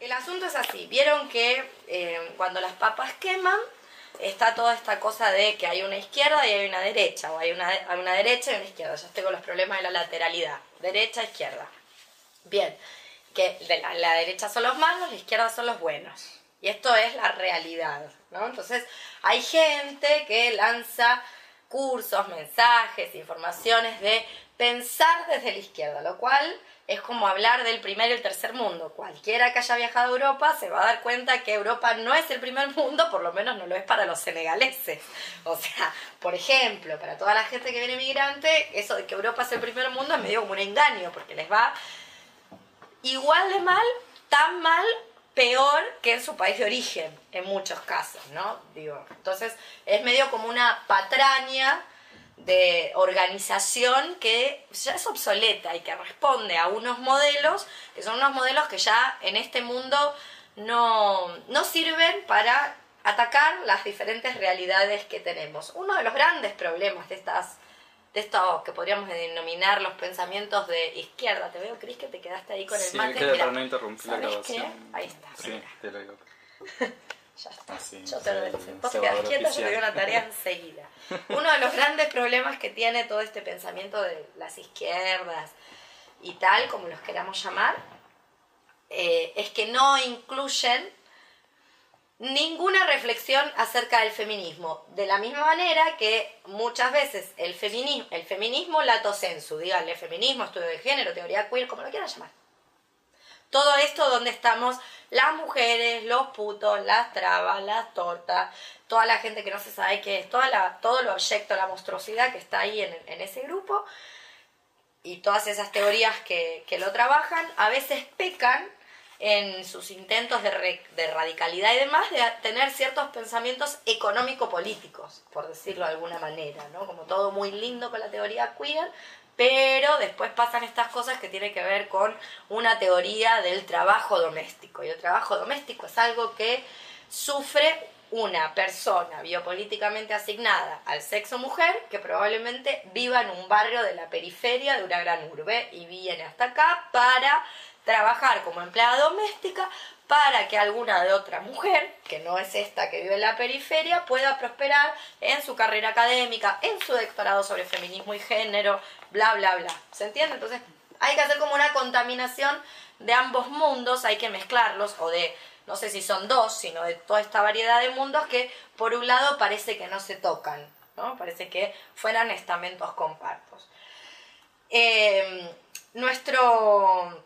El asunto es así, vieron que eh, cuando las papas queman, está toda esta cosa de que hay una izquierda y hay una derecha, o hay una, una derecha y una izquierda. Ya estoy con los problemas de la lateralidad, derecha, izquierda. Bien, que la, la derecha son los malos, la izquierda son los buenos. Y esto es la realidad, ¿no? Entonces, hay gente que lanza cursos, mensajes, informaciones de pensar desde la izquierda, lo cual es como hablar del primer y el tercer mundo. Cualquiera que haya viajado a Europa se va a dar cuenta que Europa no es el primer mundo, por lo menos no lo es para los senegaleses. O sea, por ejemplo, para toda la gente que viene migrante, eso de que Europa es el primer mundo es medio como un engaño, porque les va igual de mal, tan mal peor que en su país de origen, en muchos casos, ¿no? Digo, entonces es medio como una patraña de organización que ya es obsoleta y que responde a unos modelos que son unos modelos que ya en este mundo no, no sirven para atacar las diferentes realidades que tenemos. Uno de los grandes problemas de estas de esto que podríamos denominar los pensamientos de izquierda. Te veo, Cris, que te quedaste ahí con el Sí, mate. Mira, para no interrumpir la ¿sabes grabación. qué? Ahí está. Sí, te lo digo. Ya está. Ah, sí, yo te lo quedás quieta, yo te doy una tarea enseguida. Uno de los grandes problemas que tiene todo este pensamiento de las izquierdas y tal, como los queramos llamar, eh, es que no incluyen ninguna reflexión acerca del feminismo. De la misma manera que muchas veces el feminismo, el feminismo lato sensu, díganle feminismo, estudio de género, teoría queer, como lo quieran llamar. Todo esto donde estamos las mujeres, los putos, las trabas, las tortas, toda la gente que no se sabe qué es, toda la, todo lo abyecto, la monstruosidad que está ahí en, en ese grupo y todas esas teorías que, que lo trabajan, a veces pecan en sus intentos de, re- de radicalidad y demás, de tener ciertos pensamientos económico-políticos, por decirlo de alguna manera, ¿no? Como todo muy lindo con la teoría queer, pero después pasan estas cosas que tienen que ver con una teoría del trabajo doméstico. Y el trabajo doméstico es algo que sufre una persona biopolíticamente asignada al sexo mujer que probablemente viva en un barrio de la periferia de una gran urbe y viene hasta acá para trabajar como empleada doméstica para que alguna de otra mujer, que no es esta que vive en la periferia, pueda prosperar en su carrera académica, en su doctorado sobre feminismo y género, bla, bla, bla. ¿Se entiende? Entonces hay que hacer como una contaminación de ambos mundos, hay que mezclarlos, o de, no sé si son dos, sino de toda esta variedad de mundos que por un lado parece que no se tocan, ¿no? Parece que fueran estamentos compartos. Eh, nuestro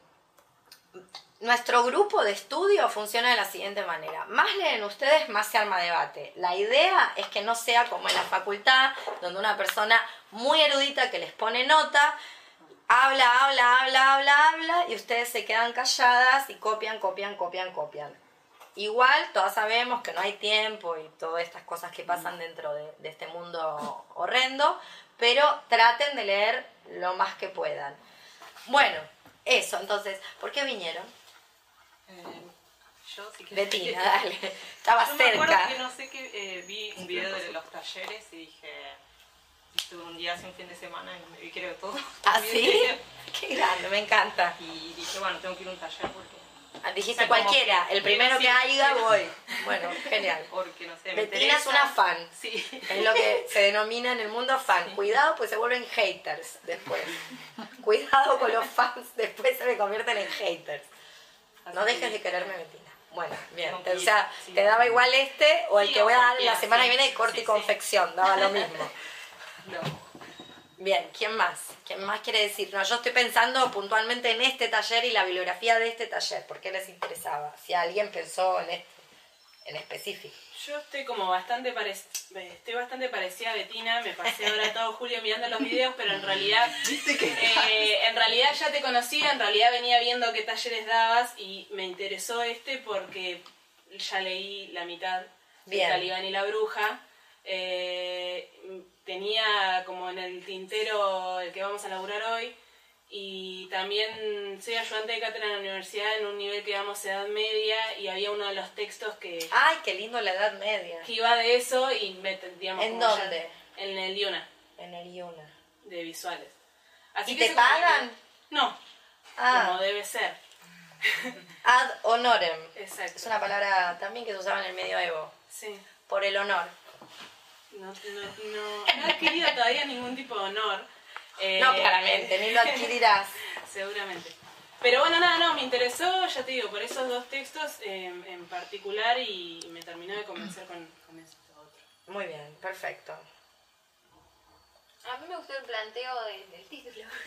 nuestro grupo de estudio funciona de la siguiente manera. Más leen ustedes, más se arma debate. La idea es que no sea como en la facultad, donde una persona muy erudita que les pone nota, habla, habla, habla, habla, habla, y ustedes se quedan calladas y copian, copian, copian, copian. Igual, todas sabemos que no hay tiempo y todas estas cosas que pasan dentro de, de este mundo horrendo, pero traten de leer lo más que puedan. Bueno, eso, entonces, ¿por qué vinieron? Eh, yo, si querés. Betina, dale. Estaba Yo me acuerdo cerca. que no sé que eh, vi un video de los talleres y dije. Estuve un día hace un fin de semana y me vi creo todo. ¿Ah, sí? Qué grande, me encanta. Y dije, bueno, tengo que ir a un taller porque. Ah, Dijiste O sea, como cualquiera, que- el primero sí, que haya sí. voy. Bueno, genial. Porque no sé. me Betina es una fan. Sí. Es lo que se denomina en el mundo fan. Cuidado, pues se vuelven haters después. Cuidado con los fans, después se me convierten en haters. No dejes de quererme, Betina. Bueno, bien. O sea, te daba igual este o el que voy a dar la semana que viene de corte y confección. Daba lo mismo. No. Bien, ¿quién más? ¿Quién más quiere decir? No, yo estoy pensando puntualmente en este taller y la bibliografía de este taller. ¿Por qué les interesaba? Si alguien pensó en este, en específico. Yo estoy como bastante parec- estoy bastante parecida a Betina, me pasé ahora todo julio mirando los videos, pero en realidad eh, en realidad ya te conocía, en realidad venía viendo qué talleres dabas y me interesó este porque ya leí la mitad Bien. de Calibán y la bruja. Eh, tenía como en el tintero el que vamos a laburar hoy y también soy ayudante de cátedra en la universidad en un nivel que damos edad media y había uno de los textos que Ay, qué lindo la Edad Media. que iba de eso y me digamos, ¿En dónde? ya- en el Diona En el Iuna. de visuales Así ¿Y que te pagan? no Ah. como debe ser Ad honorem. Exacto. Es una palabra también que se usaba en el medioevo. Sí. Por el honor. No, no, no, no he adquirido todavía ningún tipo de honor. Eh, No, claramente, ni lo adquirirás. Seguramente. Pero bueno, nada, no, me interesó, ya te digo, por esos dos textos eh, en particular y me terminó de convencer con, con esto otro. Muy bien, perfecto. A mí me gustó el planteo de- del título.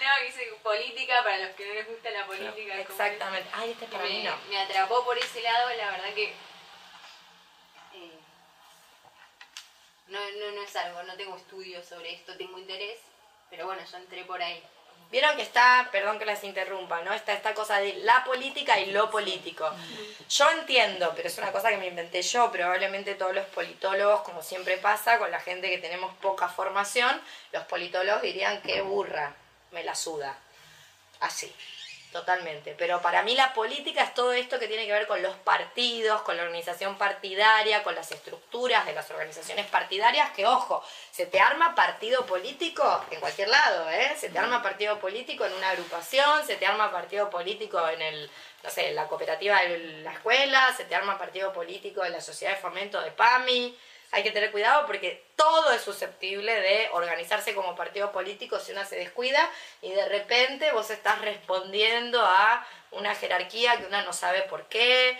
no, dice política para los que no les gusta la política. Exactamente. Ay, este para mí no. me atrapó por ese lado, la verdad que. No, no, no es algo, no tengo estudios sobre esto, tengo interés, pero bueno, yo entré por ahí. Vieron que está, perdón que las interrumpa, ¿no? Está esta cosa de la política y lo político. Yo entiendo, pero es una cosa que me inventé yo, probablemente todos los politólogos, como siempre pasa con la gente que tenemos poca formación, los politólogos dirían que burra, me la suda. Así, totalmente. Pero para mí la política es todo esto que tiene que ver con los partidos, con la organización partidaria, con las estructuras de las organizaciones partidarias, que ojo, se te arma partido político en cualquier lado, ¿eh? Se te arma partido político en una agrupación, se te arma partido político en el, no sé, la cooperativa de la escuela, se te arma partido político en la sociedad de fomento de PAMI. Hay que tener cuidado porque todo es susceptible de organizarse como partido político si una se descuida y de repente vos estás respondiendo a una jerarquía que una no sabe por qué,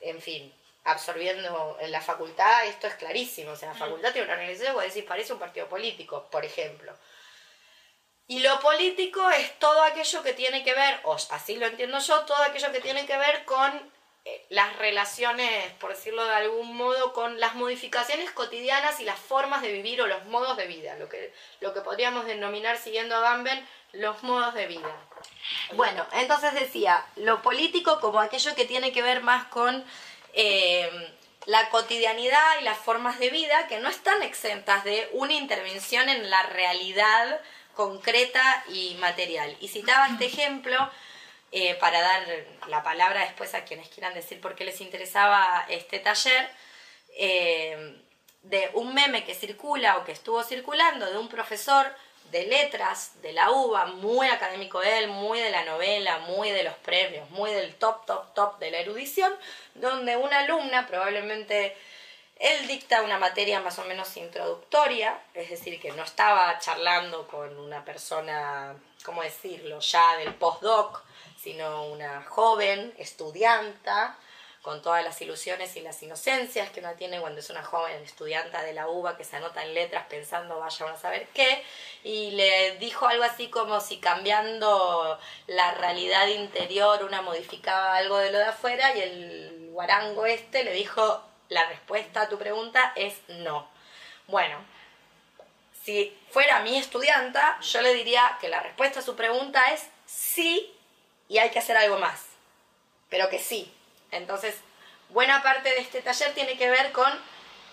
en fin, absorbiendo en la facultad, esto es clarísimo, o sea, la facultad tiene una organización, vos decís, parece un partido político, por ejemplo. Y lo político es todo aquello que tiene que ver, o así lo entiendo yo, todo aquello que tiene que ver con las relaciones, por decirlo de algún modo, con las modificaciones cotidianas y las formas de vivir o los modos de vida, lo que, lo que podríamos denominar, siguiendo a Bamben, los modos de vida. Bueno, entonces decía, lo político como aquello que tiene que ver más con eh, la cotidianidad y las formas de vida que no están exentas de una intervención en la realidad concreta y material. Y citaba este ejemplo eh, para dar la palabra después a quienes quieran decir por qué les interesaba este taller, eh, de un meme que circula o que estuvo circulando de un profesor de letras de la UBA, muy académico él, muy de la novela, muy de los premios, muy del top, top, top de la erudición, donde una alumna, probablemente él dicta una materia más o menos introductoria, es decir, que no estaba charlando con una persona, ¿cómo decirlo?, ya del postdoc, sino una joven estudianta, con todas las ilusiones y las inocencias que uno tiene cuando es una joven estudianta de la UBA que se anota en letras pensando vaya a saber qué, y le dijo algo así como si cambiando la realidad interior una modificaba algo de lo de afuera, y el guarango este le dijo la respuesta a tu pregunta es no. Bueno, si fuera mi estudianta, yo le diría que la respuesta a su pregunta es sí y hay que hacer algo más, pero que sí. Entonces, buena parte de este taller tiene que ver con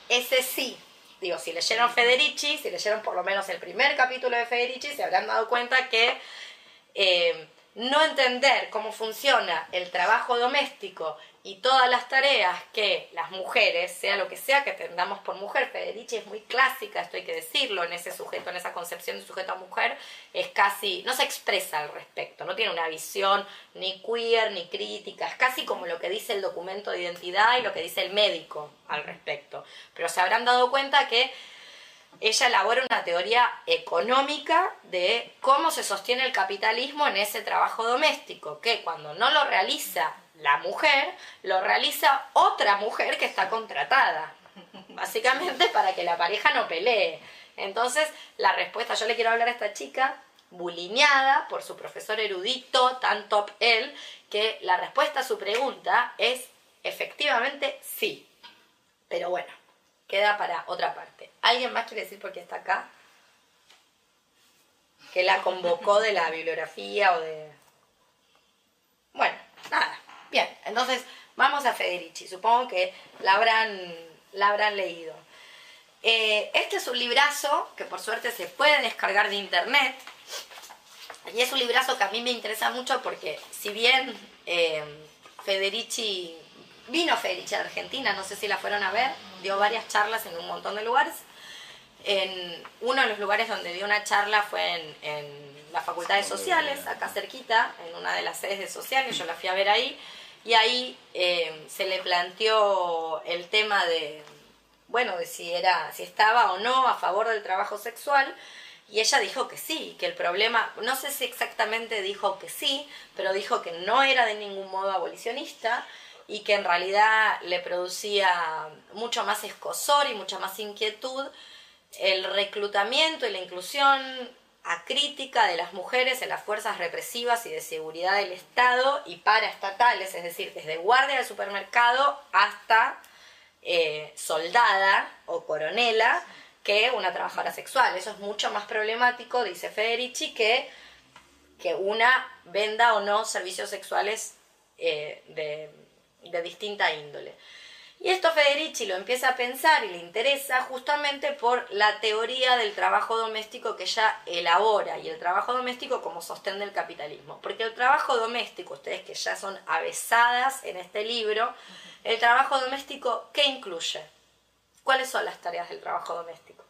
ese sí. Digo, si leyeron Federici, si leyeron por lo menos el primer capítulo de Federici, se habrán dado cuenta que eh, no entender cómo funciona el trabajo doméstico y todas las tareas que las mujeres, sea lo que sea que entendamos por mujer, Federici es muy clásica, esto hay que decirlo, en ese sujeto, en esa concepción de sujeto a mujer, es casi, no se expresa al respecto, no tiene una visión ni queer ni crítica, es casi como lo que dice el documento de identidad y lo que dice el médico al respecto. Pero se habrán dado cuenta que ella elabora una teoría económica de cómo se sostiene el capitalismo en ese trabajo doméstico, que cuando no lo realiza la mujer, lo realiza otra mujer que está contratada, básicamente para que la pareja no pelee. Entonces, la respuesta, yo le quiero hablar a esta chica, bulineada por su profesor erudito, tan top él, que la respuesta a su pregunta es efectivamente sí. Pero bueno, queda para otra parte. ¿Alguien más quiere decir por qué está acá? Que la convocó de la bibliografía o de... Bueno, nada. Bien, entonces vamos a Federici. Supongo que la habrán, la habrán leído. Eh, este es un librazo que por suerte se puede descargar de internet. Y es un librazo que a mí me interesa mucho porque si bien eh, Federici, vino Federici a Argentina, no sé si la fueron a ver, dio varias charlas en un montón de lugares, en uno de los lugares donde dio una charla fue en, en las facultades sociales, acá cerquita, en una de las sedes de sociales, yo la fui a ver ahí, y ahí eh, se le planteó el tema de, bueno, de si era, si estaba o no a favor del trabajo sexual, y ella dijo que sí, que el problema, no sé si exactamente dijo que sí, pero dijo que no era de ningún modo abolicionista y que en realidad le producía mucho más escosor y mucha más inquietud el reclutamiento y la inclusión acrítica de las mujeres en las fuerzas represivas y de seguridad del Estado y paraestatales, es decir, desde guardia del supermercado hasta eh, soldada o coronela que una trabajadora sexual. Eso es mucho más problemático, dice Federici, que, que una venda o no servicios sexuales eh, de, de distinta índole. Y esto Federici lo empieza a pensar y le interesa justamente por la teoría del trabajo doméstico que ella elabora y el trabajo doméstico como sostén del capitalismo. Porque el trabajo doméstico, ustedes que ya son avesadas en este libro, el trabajo doméstico, ¿qué incluye? ¿Cuáles son las tareas del trabajo doméstico?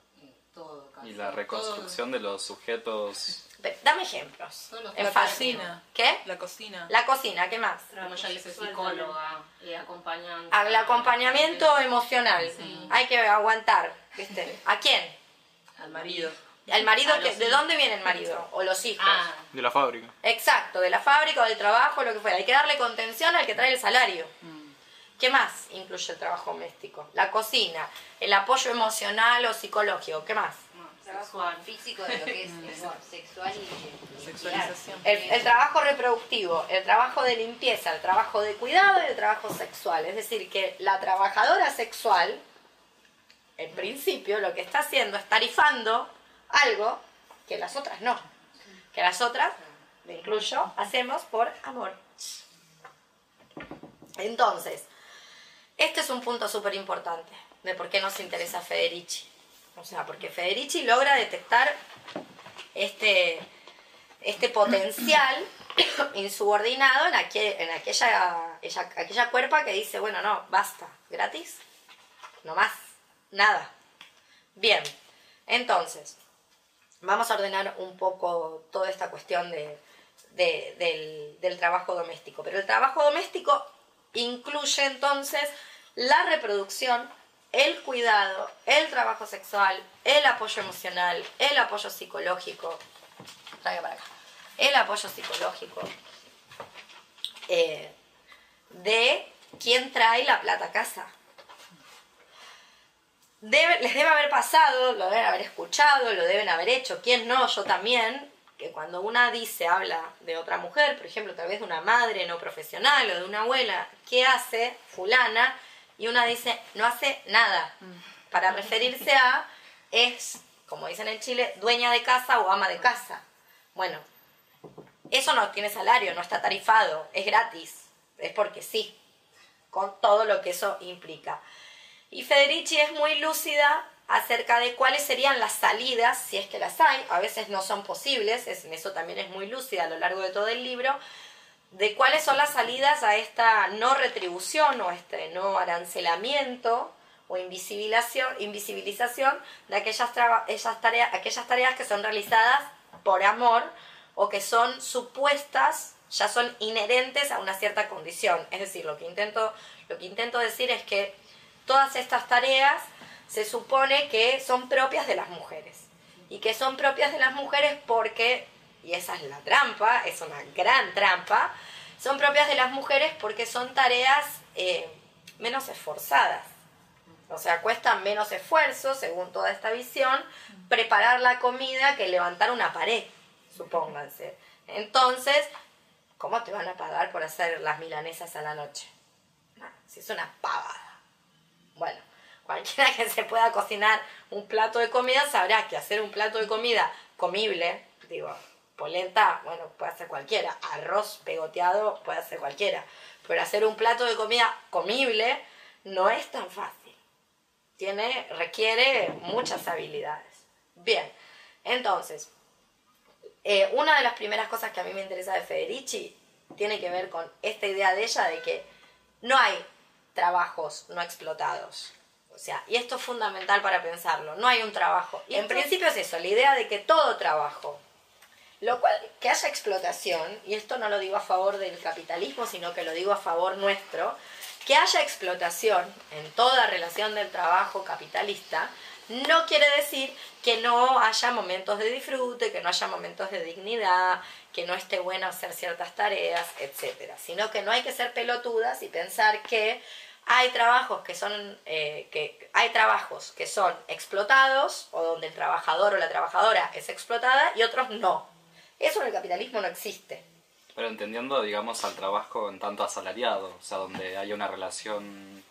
Todo, casi. Y la reconstrucción de los sujetos. Dame ejemplos. En La fácil. cocina. ¿Qué? La cocina. La cocina, ¿qué más? Como ya dice psicóloga, eh, acompañante. Al acompañamiento emocional. Sí. Hay que aguantar, ¿viste? ¿A quién? Al marido. ¿Al marido? Que, ¿De dónde viene el marido? ¿O los hijos? Ah, De la fábrica. Exacto, de la fábrica o del trabajo, lo que fuera. Hay que darle contención al que trae el salario. ¿Qué más incluye el trabajo doméstico? La cocina, el apoyo emocional o psicológico. ¿Qué más? Trabajo sexual. físico de lo que es sexual y Sexualización. El, el trabajo reproductivo, el trabajo de limpieza, el trabajo de cuidado y el trabajo sexual. Es decir, que la trabajadora sexual, en principio, lo que está haciendo es tarifando algo que las otras no. Que las otras, me incluyo, hacemos por amor. Entonces, este es un punto súper importante de por qué nos interesa Federici. O sea, porque Federici logra detectar este, este potencial insubordinado en, aquel- en aquella, ella- aquella cuerpa que dice, bueno, no, basta, gratis, no más, nada. Bien, entonces, vamos a ordenar un poco toda esta cuestión de, de- del, del trabajo doméstico. Pero el trabajo doméstico incluye entonces la reproducción, el cuidado, el trabajo sexual, el apoyo emocional, el apoyo psicológico. Para acá. El apoyo psicológico eh, de quién trae la plata a casa. Les debe haber pasado, lo deben haber escuchado, lo deben haber hecho, quién no, yo también, que cuando una dice, habla de otra mujer, por ejemplo, tal vez de una madre no profesional o de una abuela, ¿qué hace fulana? Y una dice, no hace nada, para referirse a, es, como dicen en Chile, dueña de casa o ama de casa. Bueno, eso no tiene salario, no está tarifado, es gratis, es porque sí, con todo lo que eso implica. Y Federici es muy lúcida acerca de cuáles serían las salidas, si es que las hay, a veces no son posibles, es- en eso también es muy lúcida a lo largo de todo el libro, de cuáles son las salidas a esta no retribución o este no arancelamiento o invisibilización, de aquellas, tareas, aquellas tareas que son realizadas por amor o que son supuestas, ya son inherentes a una cierta condición. Es decir, lo que intento, lo que intento decir es que todas estas tareas se supone que son propias de las mujeres. Y que son propias de las mujeres porque, y esa es la trampa, es una gran trampa, son propias de las mujeres porque son tareas eh, menos esforzadas. O sea, cuesta menos esfuerzo, según toda esta visión, preparar la comida que levantar una pared, supónganse. Entonces, ¿cómo te van a pagar por hacer las milanesas a la noche? No, si es una pavada. Bueno, cualquiera que se pueda cocinar un plato de comida sabrá que hacer un plato de comida comible, digo, polenta, bueno, puede hacer cualquiera, arroz pegoteado puede hacer cualquiera, pero hacer un plato de comida comible no es tan fácil. Tiene, requiere muchas habilidades. Bien, entonces, eh, una de las primeras cosas que a mí me interesa de Federici tiene que ver con esta idea de ella de que no hay trabajos no explotados. O sea, y esto es fundamental para pensarlo, no hay un trabajo. Y en principio es eso, la idea de que todo trabajo, lo cual, que haya explotación, y esto no lo digo a favor del capitalismo, sino que lo digo a favor nuestro, que haya explotación en toda relación del trabajo capitalista, no quiere decir que no haya momentos de disfrute, que no haya momentos de dignidad, que no esté bueno hacer ciertas tareas, etcétera, sino que no hay que ser pelotudas y pensar que hay trabajos que son eh, que hay trabajos que son explotados o donde el trabajador o la trabajadora es explotada y otros no. Eso en el capitalismo no existe. Pero entendiendo, digamos, al trabajo en tanto asalariado, o sea, donde hay una relación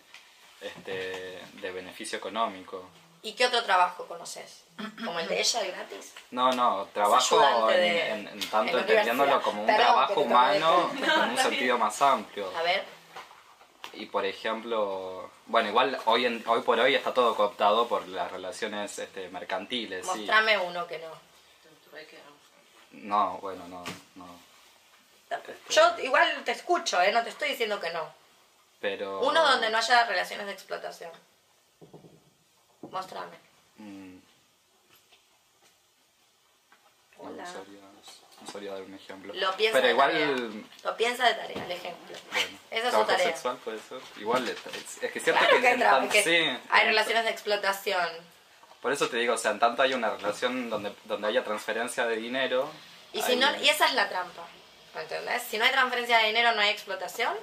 este, de beneficio económico. ¿Y qué otro trabajo conoces? ¿Como el de ella gratis? No, no, trabajo en, de- en- en tanto en entendiéndolo como un Perdón, trabajo humano de- en un sentido más amplio. A ver, Y por ejemplo, bueno, igual hoy, en, hoy por hoy está todo cooptado por las relaciones este, mercantiles, sí. mostrame uno que no. No, bueno, no, no. Yo igual te escucho, ¿eh? No te estoy diciendo que no. Pero... Uno donde no haya relaciones de explotación. Mostrame. Mm, no, Hola. no sabría, no sabría dar un ejemplo. Lo piensa Pero de igual... tarea. Lo piensa de tarea, el ejemplo. Bueno, Esa es su tarea. sexual puede ser. Igual es, es- es que es cierto Claro que, que, hay en tra- tan- que sí, hay relaciones de explotación. Por eso te digo, o sea, en tanto hay una relación donde, donde haya transferencia de dinero. Y, si hay- no, y esa es la trampa. ¿me ¿Entendés? Si no hay transferencia de dinero, no hay explotación.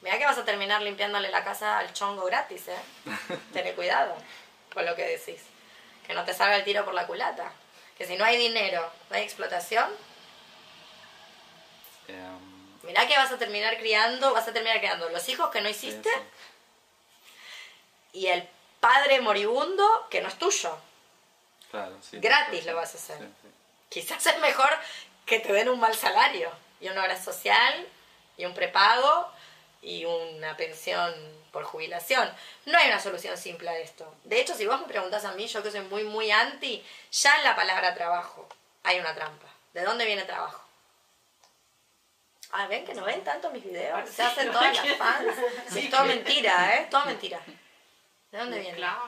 Mira que vas a terminar limpiándole la casa al chongo gratis, ¿eh? Tené cuidado con lo que decís. Que no te salga el tiro por la culata. Que si no hay dinero, no hay explotación. em, Mirá que vas a terminar criando, vas a terminar criando los hijos que no sí, hiciste sí, y el padre moribundo que no es tuyo. claro, sí, Gratis sí, lo vas a hacer. sí, sí. Quizás es mejor que te den un mal salario y una obra social y un prepago y una pensión por jubilación. No hay una solución simple a esto. De hecho, si vos me preguntás a mí, yo que soy muy, muy anti, ya en la palabra trabajo hay una trampa. ¿De dónde viene trabajo? Ah, ven que no ven tanto mis videos. Se hacen todas las fans. Sí, es todo mentira, ¿eh? Todo mentira. ¿De dónde viene? Esclavo,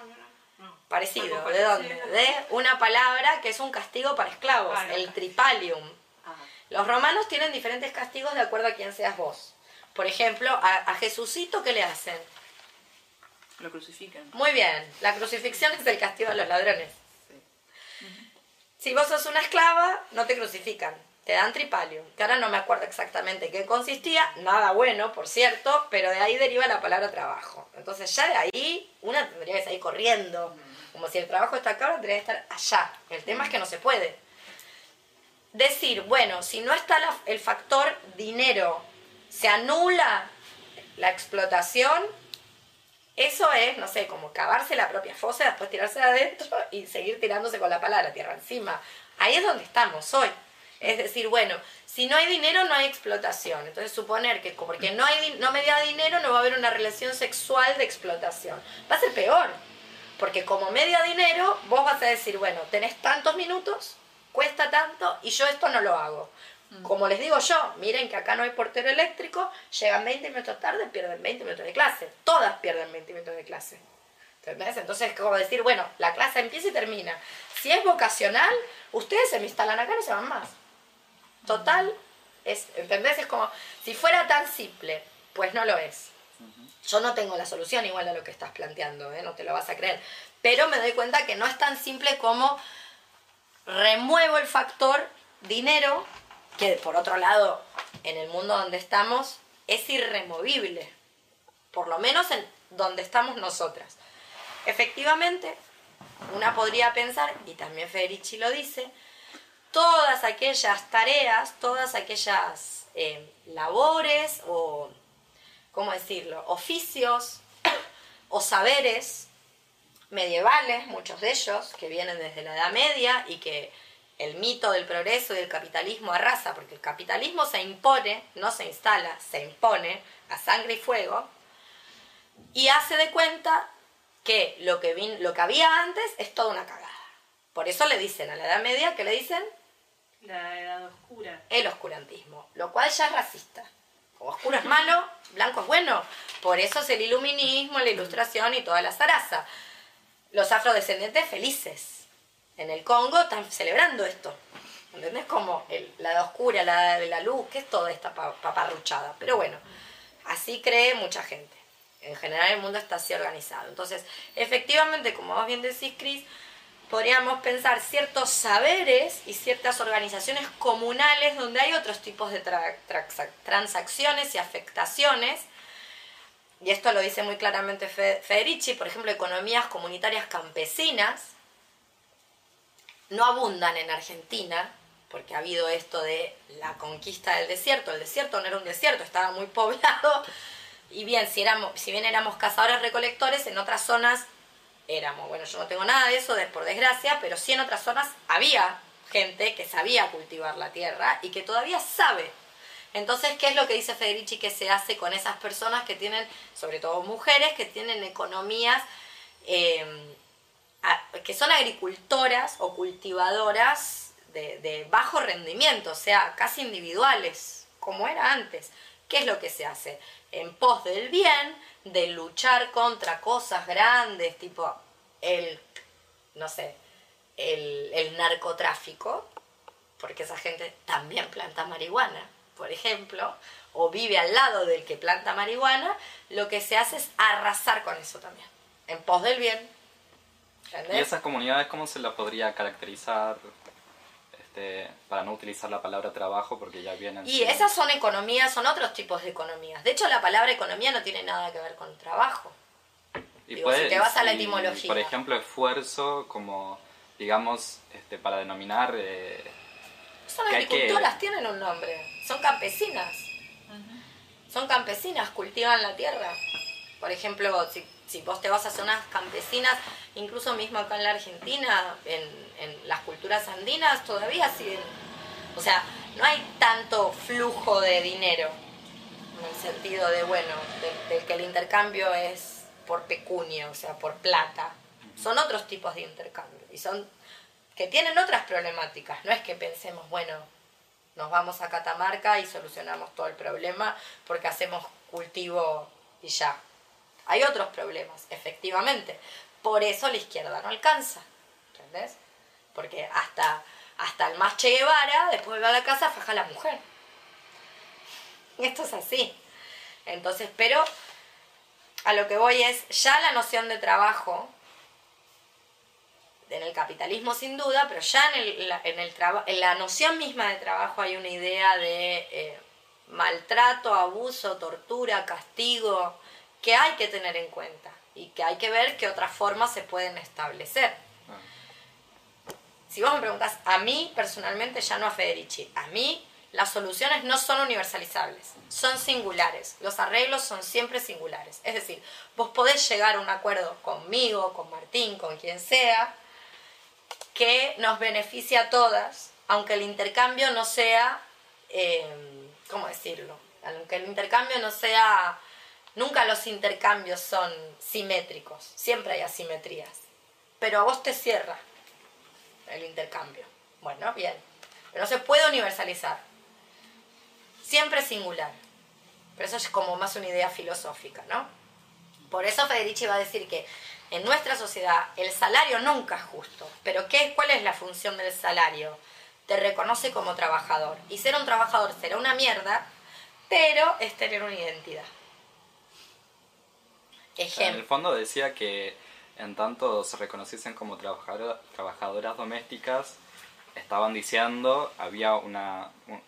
¿no? No. Parecido. ¿De dónde? De una palabra que es un castigo para esclavos, Ah, el tripalium. Ah, Los romanos tienen diferentes castigos de acuerdo a quién seas vos. Por ejemplo, a, a Jesucito, ¿qué le hacen? Lo crucifican. Muy bien, la crucifixión es el castigo de los ladrones. Si vos sos una esclava, no te crucifican, te dan tripalium, que ahora no me acuerdo exactamente qué consistía, nada bueno, por cierto, pero de ahí deriva la palabra trabajo. Entonces ya de ahí una tendría que salir corriendo, como si el trabajo está acá, tendría que estar allá. El tema es que no se puede. Decir, bueno, si no está el factor dinero, se anula la explotación, eso es, no sé, como cavarse la propia fosa, después tirarse de adentro y seguir tirándose con la pala tierra encima. Ahí es donde estamos hoy. Es decir, bueno, si no hay dinero, no hay explotación. Entonces, suponer que porque no, hay, no me da dinero, no va a haber una relación sexual de explotación. Va a ser peor. Porque como media dinero, vos vas a decir, bueno, tenés tantos minutos, cuesta tanto, y yo esto no lo hago. Como les digo yo, miren que acá no hay portero eléctrico, llegan 20 minutos tarde, pierden 20 minutos de clase. Todas pierden 20 minutos de clase. ¿Entendés? Entonces, como decir, bueno, la clase empieza y termina. Si es vocacional, ustedes se me instalan acá, no se van más. Total, es, ¿entendés? Es como, si fuera tan simple, pues no lo es. Yo no tengo la solución igual a lo que estás planteando, ¿eh? no te lo vas a creer. Pero me doy cuenta que no es tan simple como remuevo el factor dinero, que por otro lado, en el mundo donde estamos, es irremovible. Por lo menos en donde estamos nosotras. Efectivamente, una podría pensar, y también Federici lo dice, todas aquellas tareas, todas aquellas eh, labores o, ¿cómo decirlo?, oficios o saberes medievales, muchos de ellos, que vienen desde la Edad Media y que el mito del progreso y del capitalismo arrasa, porque el capitalismo se impone, no se instala, se impone a sangre y fuego, y hace de cuenta que lo que, vin- lo que había antes es toda una cagada. Por eso le dicen a la Edad Media, que le dicen La edad oscura. el oscurantismo, lo cual ya es racista. Como oscuro es malo, blanco es bueno. Por eso es el iluminismo, la ilustración y toda la zaraza. Los afrodescendientes felices. En el Congo están celebrando esto. ¿Entendés? Como la de oscura, la de la luz, que es toda esta pa- paparruchada. Pero bueno, así cree mucha gente. En general el mundo está así organizado. Entonces, efectivamente, como vos bien decís, Cris, podríamos pensar ciertos saberes y ciertas organizaciones comunales donde hay otros tipos de transacciones y afectaciones. Y esto lo dice muy claramente Fe- Federici, por ejemplo, economías comunitarias campesinas no abundan en Argentina, porque ha habido esto de la conquista del desierto. El desierto no era un desierto, estaba muy poblado. Y bien, si, éramos, si bien éramos cazadores recolectores, en otras zonas éramos. Bueno, yo no tengo nada de eso, por desgracia, pero sí en otras zonas había gente que sabía cultivar la tierra y que todavía sabe. Entonces, ¿qué es lo que dice Federici que se hace con esas personas que tienen, sobre todo mujeres, que tienen economías a- que son agricultoras o cultivadoras de, de bajo rendimiento, o sea, casi individuales, como era antes. ¿Qué es lo que se hace? En pos del bien, de luchar contra cosas grandes, tipo el, no sé, el, el narcotráfico, porque esa gente también planta marihuana, por ejemplo, o vive al lado del que planta marihuana, lo que se hace es arrasar con eso también, en pos del bien. ¿Y esas comunidades cómo se las podría caracterizar este, para no utilizar la palabra trabajo porque ya vienen... Y siendo- esas son economías, son otros tipos de economías. De hecho, la palabra economía no tiene nada que ver con trabajo. Y digo, si te vas a la etimología. Por ejemplo, esfuerzo como, digamos, este, para denominar... eh, Son Que hay que- agricultoras, tienen un nombre. Son campesinas. Son campesinas, cultivan la tierra. Por ejemplo, si, si vos te vas a zonas campesinas, incluso mismo acá en la Argentina, en, las culturas andinas, todavía siguen. O sea, no hay tanto flujo de dinero. En el sentido de, bueno, de, de que el intercambio es por pecunia, o sea, por plata. Son otros tipos de intercambio. Y son que tienen otras problemáticas. No es que pensemos, bueno, nos vamos a Catamarca y solucionamos todo el problema porque hacemos cultivo y ya. Hay otros problemas, efectivamente. Por eso la izquierda no alcanza. ¿Entendés? Porque hasta, hasta el más Che Guevara, después va a la casa, faja a la mujer. Esto es así. Entonces, pero a lo que voy es, ya la noción de trabajo en el capitalismo sin duda, pero ya en, el, la, en, el en la noción misma de trabajo hay una idea de eh, maltrato, abuso, tortura, castigo, que hay que tener en cuenta y que hay que ver qué otras formas se pueden establecer. Si vos me preguntas, a mí personalmente, ya no a Federici, a mí las soluciones no son universalizables, son singulares. Los arreglos son siempre singulares. Es decir, vos podés llegar a un acuerdo conmigo, con Martín, con quien sea, que nos beneficie a todas, aunque el intercambio no sea, eh, ¿cómo decirlo? Aunque el intercambio no sea, nunca los intercambios son simétricos, siempre hay asimetrías, pero a vos te cierra el intercambio. Bueno, bien, pero no se puede universalizar, siempre singular, pero eso es como más una idea filosófica, ¿no? Por eso Federici va a decir que en nuestra sociedad el salario nunca es justo. Pero ¿qué, ¿cuál es la función del salario? Te reconoce como trabajador. Y ser un trabajador será una mierda, pero es tener una identidad. O sea, en el fondo decía que en tanto se reconociesen como trabajadora- trabajadoras domésticas, estaban diciendo, había una, un-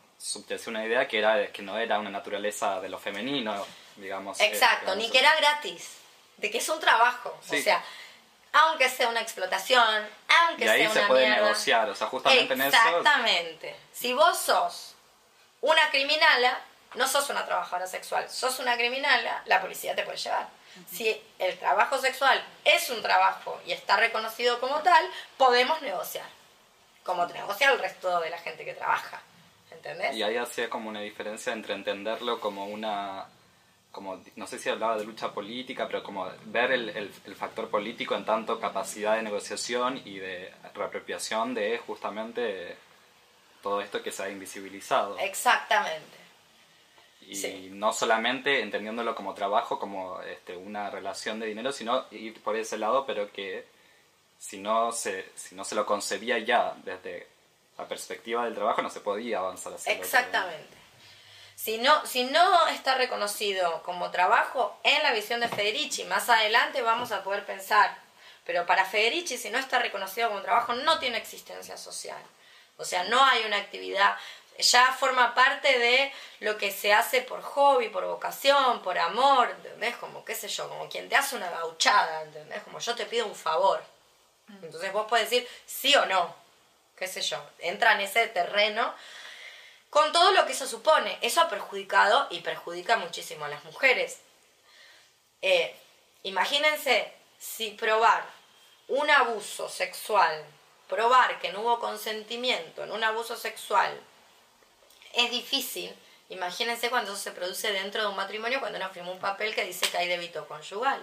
una idea que era que no era una naturaleza de lo femenino, digamos. eh, Exacto, digamos, ni que era gratis, de que es un trabajo. Sí. O sea, aunque sea una explotación, aunque Y ahí sea se puede mierda. negociar, o sea, justamente en eso... Exactamente. Si vos sos una criminala, no sos una trabajadora sexual, sos una criminala, la policía te puede llevar. Si el trabajo sexual es un trabajo y está reconocido como tal, podemos negociar. Como negocia el resto de la gente que trabaja. ¿Entendés? Y ahí hacía como una diferencia entre entenderlo como una, como no sé si hablaba de lucha política, pero como ver el, el- el factor político en tanto capacidad de negociación y de reapropiación de justamente todo esto que se ha invisibilizado. Exactamente. Y- Sí. no solamente entendiéndolo como trabajo, como este, una relación de dinero, sino ir por ese lado, pero que si no se, si no se lo concebía ya desde la perspectiva del trabajo, no se podía avanzar otro. Exactamente. Si no, si no está reconocido como trabajo en la visión de Federici, más adelante vamos a poder pensar, pero para Federici si no está reconocido como trabajo no tiene existencia social. O sea, no hay una actividad, ya forma parte de lo que se hace por hobby, por vocación, por amor, ¿entendés? Como, qué sé yo, como quien te hace una gauchada, ¿entendés? Como yo te pido un favor. Entonces vos podés decir sí o no, qué sé yo, entra en ese terreno con todo lo que eso supone. Eso ha perjudicado y perjudica muchísimo a las mujeres. Eh, imagínense si probar un abuso sexual, probar que no hubo consentimiento en un abuso sexual, es difícil. Imagínense cuando eso se produce dentro de un matrimonio cuando uno firma un papel que dice que hay débito conjugal.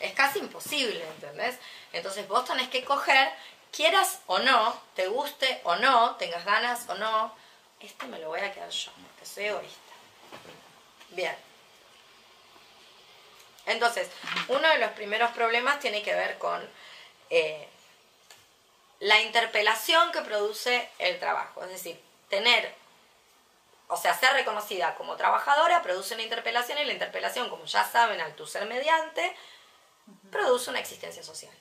Es casi imposible, ¿entendés? Entonces vos tenés que coger, quieras o no, te guste o no, tengas ganas o no, este me lo voy a quedar yo, porque soy egoísta. Bien. Entonces, uno de los primeros problemas tiene que ver con eh, la interpelación que produce el trabajo. Es decir, tener, o sea, ser reconocida como trabajadora produce una interpelación y la interpelación, como ya saben, al tu ser mediante, produce una existencia social.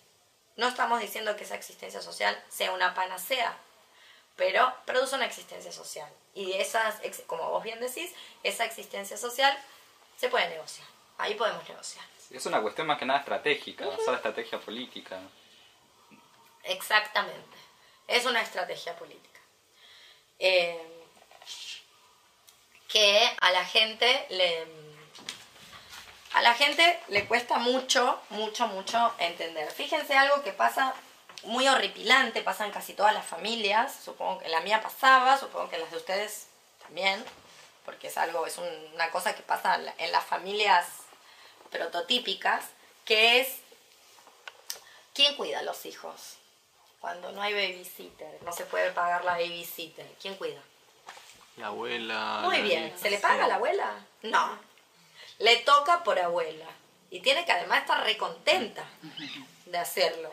No estamos diciendo que esa existencia social sea una panacea, pero produce una existencia social. Y esas, como vos bien decís, esa existencia social se puede negociar. Ahí podemos negociar. Es una cuestión más que nada estratégica, basada en estrategia política. Exactamente. Es una estrategia política. Eh, que a la gente le a la gente le cuesta mucho, mucho, mucho entender. Fíjense algo que pasa muy horripilante, pasa en casi todas las familias, supongo que la mía pasaba, supongo que las de ustedes también, porque es algo, es un- una cosa que pasa en las familias prototípicas, que es ¿quién cuida a los hijos? Cuando no hay babysitter, no se puede pagar la babysitter, ¿quién cuida? La abuela. Muy la bien. ¿Se le paga a la abuela? No. Le toca por abuela. Y tiene que además estar recontenta de hacerlo.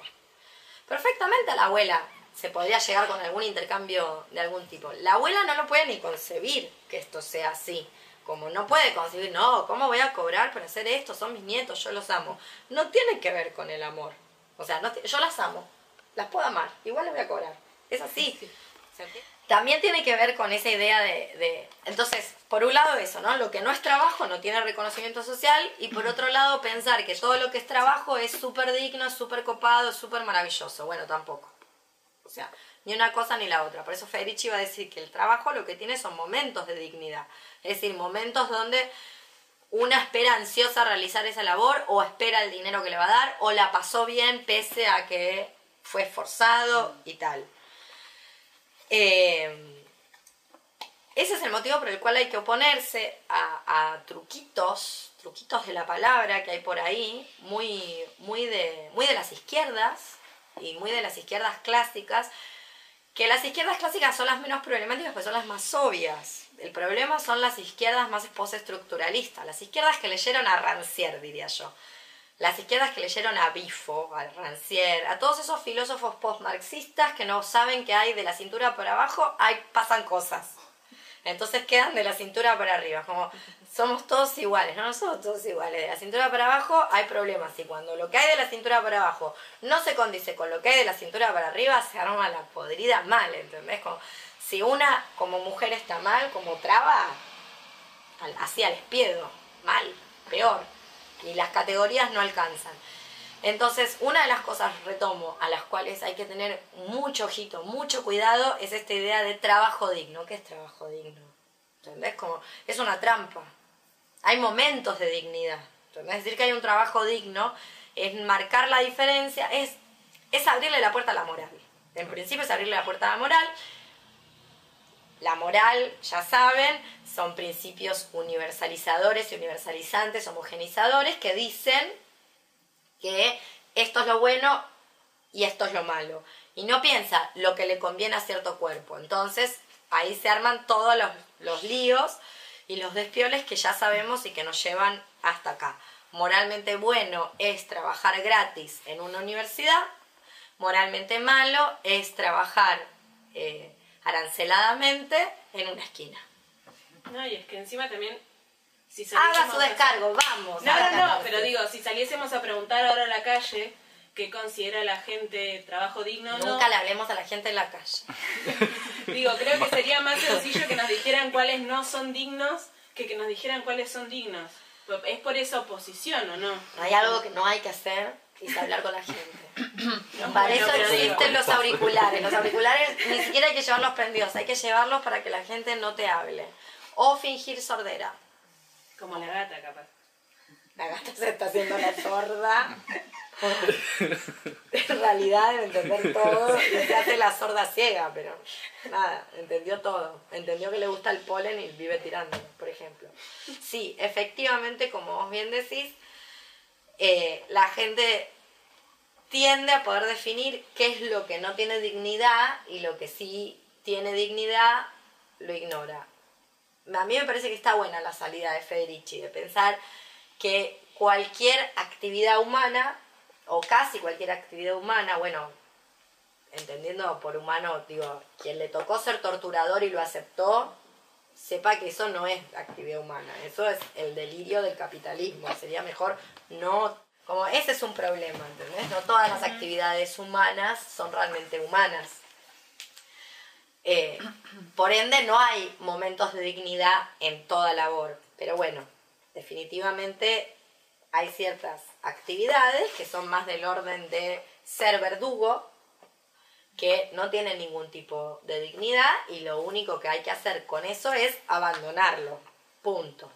Perfectamente a la abuela se podría llegar con algún intercambio de algún tipo. La abuela no lo puede ni concebir que esto sea así. Como no puede concebir, no, ¿cómo voy a cobrar por hacer esto? Son mis nietos, yo los amo. No tiene que ver con el amor. O sea, no yo las amo, las puedo amar, igual les voy a cobrar. Es así. También tiene que ver con esa idea de, de- Entonces, por un lado eso, ¿no? Lo que no es trabajo no tiene reconocimiento social y por otro lado pensar que todo lo que es trabajo es súper digno, súper copado, súper maravilloso. Bueno, tampoco. O sea, ni una cosa ni la otra. Por eso Federici va a decir que el trabajo lo que tiene son momentos de dignidad. Es decir, momentos donde una espera ansiosa realizar esa labor o espera el dinero que le va a dar o la pasó bien pese a que fue esforzado y tal. Eh, ese es el motivo por el cual hay que oponerse a, a truquitos, truquitos de la palabra que hay por ahí, muy, muy, de, muy de las izquierdas y muy de las izquierdas clásicas, que las izquierdas clásicas son las menos problemáticas, pues son las más obvias. El problema son las izquierdas más postestructuralistas, las izquierdas que leyeron a Rancière, diría yo. Las izquierdas que leyeron a Bifo, a Rancière, a todos esos filósofos postmarxistas que no saben que hay de la cintura para abajo, hay, pasan cosas. Entonces quedan de la cintura para arriba, como somos todos iguales, no, somos todos iguales, de la cintura para abajo hay problemas y cuando lo que hay de la cintura para abajo no se condice con lo que hay de la cintura para arriba, se arma la podrida mal, ¿entendés? Como, si una como mujer está mal, como traba, así al espiedo, mal, peor, y las categorías no alcanzan. Entonces, una de las cosas, retomo, a las cuales hay que tener mucho ojito, mucho cuidado, es esta idea de trabajo digno. ¿Qué es trabajo digno? ¿Entendés? Como, es una trampa. Hay momentos de dignidad. ¿entendés? Decir, que hay un trabajo digno, es marcar la diferencia, es, es abrirle la puerta a la moral. En principio es abrirle la puerta a la moral. La moral, ya saben, son principios universalizadores y universalizantes, homogenizadores, que dicen que esto es lo bueno y esto es lo malo. Y no piensa lo que le conviene a cierto cuerpo. Entonces, ahí se arman todos los, los líos y los despioles que ya sabemos y que nos llevan hasta acá. Moralmente bueno es trabajar gratis en una universidad, moralmente malo es trabajar eh, aranceladamente en una esquina. No, y es que encima también. Si Haga su a- descargo, vamos. No, no, no, pero digo, si saliésemos a preguntar ahora a la calle qué considera la gente trabajo digno no, Nunca le hablemos a la gente en la calle. digo, creo que sería más sencillo que nos dijeran cuáles no son dignos que que nos dijeran cuáles son dignos. Es por esa oposición, ¿o no? Hay algo que no hay que hacer y hablar con la gente. No, Para eso existen los auriculares. Los auriculares ni siquiera hay que llevarlos prendidos, hay que llevarlos para que la gente no te hable. O fingir sordera. Como la gata, capaz. La gata se está haciendo la sorda. En realidad debe entender todo y se hace la sorda ciega, pero nada, entendió todo. Entendió que le gusta el polen y vive tirando, por ejemplo. Sí, efectivamente, como vos bien decís, eh, la gente tiende a poder definir qué es lo que no tiene dignidad y lo que sí tiene dignidad lo ignora. A mí me parece que está buena la salida de Federici, de pensar que cualquier actividad humana, o casi cualquier actividad humana, bueno, entendiendo por humano, digo, quien le tocó ser torturador y lo aceptó, sepa que eso no es actividad humana, eso es el delirio del capitalismo, sería mejor no... Como ese es un problema, ¿entendés? No todas las actividades humanas son realmente humanas. Eh, por ende, no hay momentos de dignidad en toda labor. Pero bueno, definitivamente hay ciertas actividades que son más del orden de ser verdugo, que no tienen ningún tipo de dignidad y lo único que hay que hacer con eso es abandonarlo. Punto.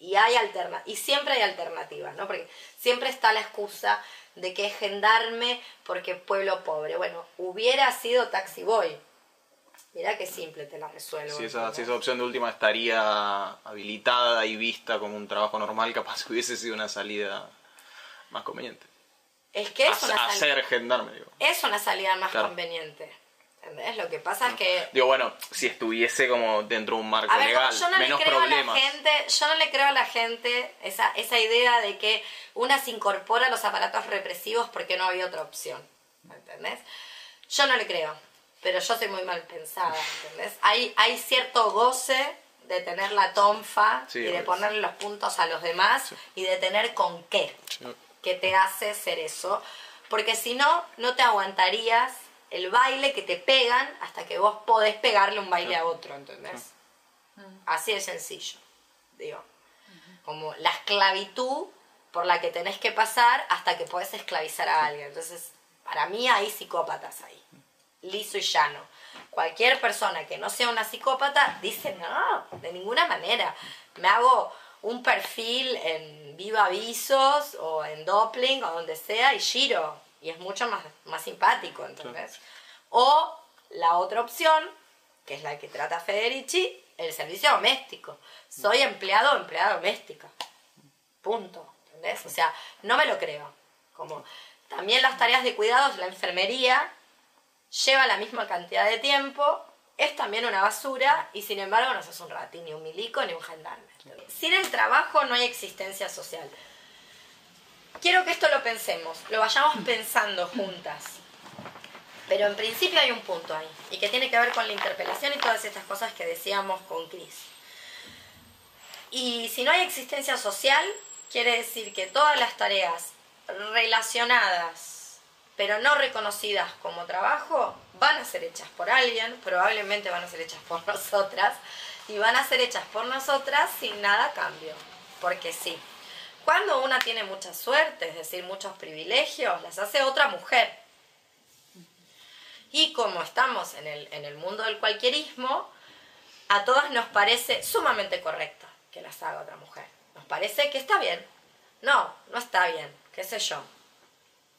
Y hay alterna y siempre hay alternativas, ¿no? Porque siempre está la excusa de que es gendarme porque pueblo pobre. Bueno, hubiera sido taxi boy. Mira qué simple te la resuelvo. Si esa, si esa opción de última estaría habilitada y vista como un trabajo normal, capaz hubiese sido una salida más conveniente. Es que es A- una, a sal- ser gendarme, digo. es una salida más Claro. conveniente. ¿Entendés? Lo que pasa es que Digo, bueno, si estuviese como dentro de un marco A ver, legal, yo no le menos creo problemas. a la gente, yo no le creo a la gente esa, esa idea de que una se incorpora a los aparatos represivos porque no había otra opción. ¿me ¿Entendés? Yo no le creo, pero yo soy muy mal pensada, ¿entendés? Hay, hay cierto goce de tener la tonfa Sí, y de ponerle los puntos a los demás y de tener con qué Sí. que te hace ser eso. Porque si no, no te aguantarías el baile que te pegan hasta que vos podés pegarle un baile a otro, ¿entendés? Así de sencillo, digo. Como la esclavitud por la que tenés que pasar hasta que podés esclavizar a alguien. Entonces, para mí hay psicópatas ahí. Liso y llano. Cualquier persona que no sea una psicópata dice, no, de ninguna manera. Me hago un perfil en Viva Avisos o en Doppling o donde sea y giro. Y es mucho más, más simpático, ¿entendés? O la otra opción, que es la que trata Federici, el servicio doméstico. Soy empleado o empleada doméstica. Punto. ¿Entendés? O sea, no me lo creo. Como también las tareas de cuidados, la enfermería, lleva la misma cantidad de tiempo, es también una basura y sin embargo no sos un ratín, ni un milico, ni un gendarme. Sin el trabajo no hay existencia social. Quiero que esto lo pensemos, lo vayamos pensando juntas. Pero en principio hay un punto ahí, y que tiene que ver con la interpelación y todas estas cosas que decíamos con Cris. Y si no hay existencia social, quiere decir que todas las tareas relacionadas, pero no reconocidas como trabajo, van a ser hechas por alguien, probablemente van a ser hechas por nosotras, y van a ser hechas por nosotras sin nada cambio, porque sí. Cuando una tiene mucha suerte, es decir, muchos privilegios, las hace otra mujer. Y como estamos en el, en el mundo del cualquierismo, a todas nos parece sumamente correcto que las haga otra mujer. Nos parece que está bien. No, no está bien, qué sé yo.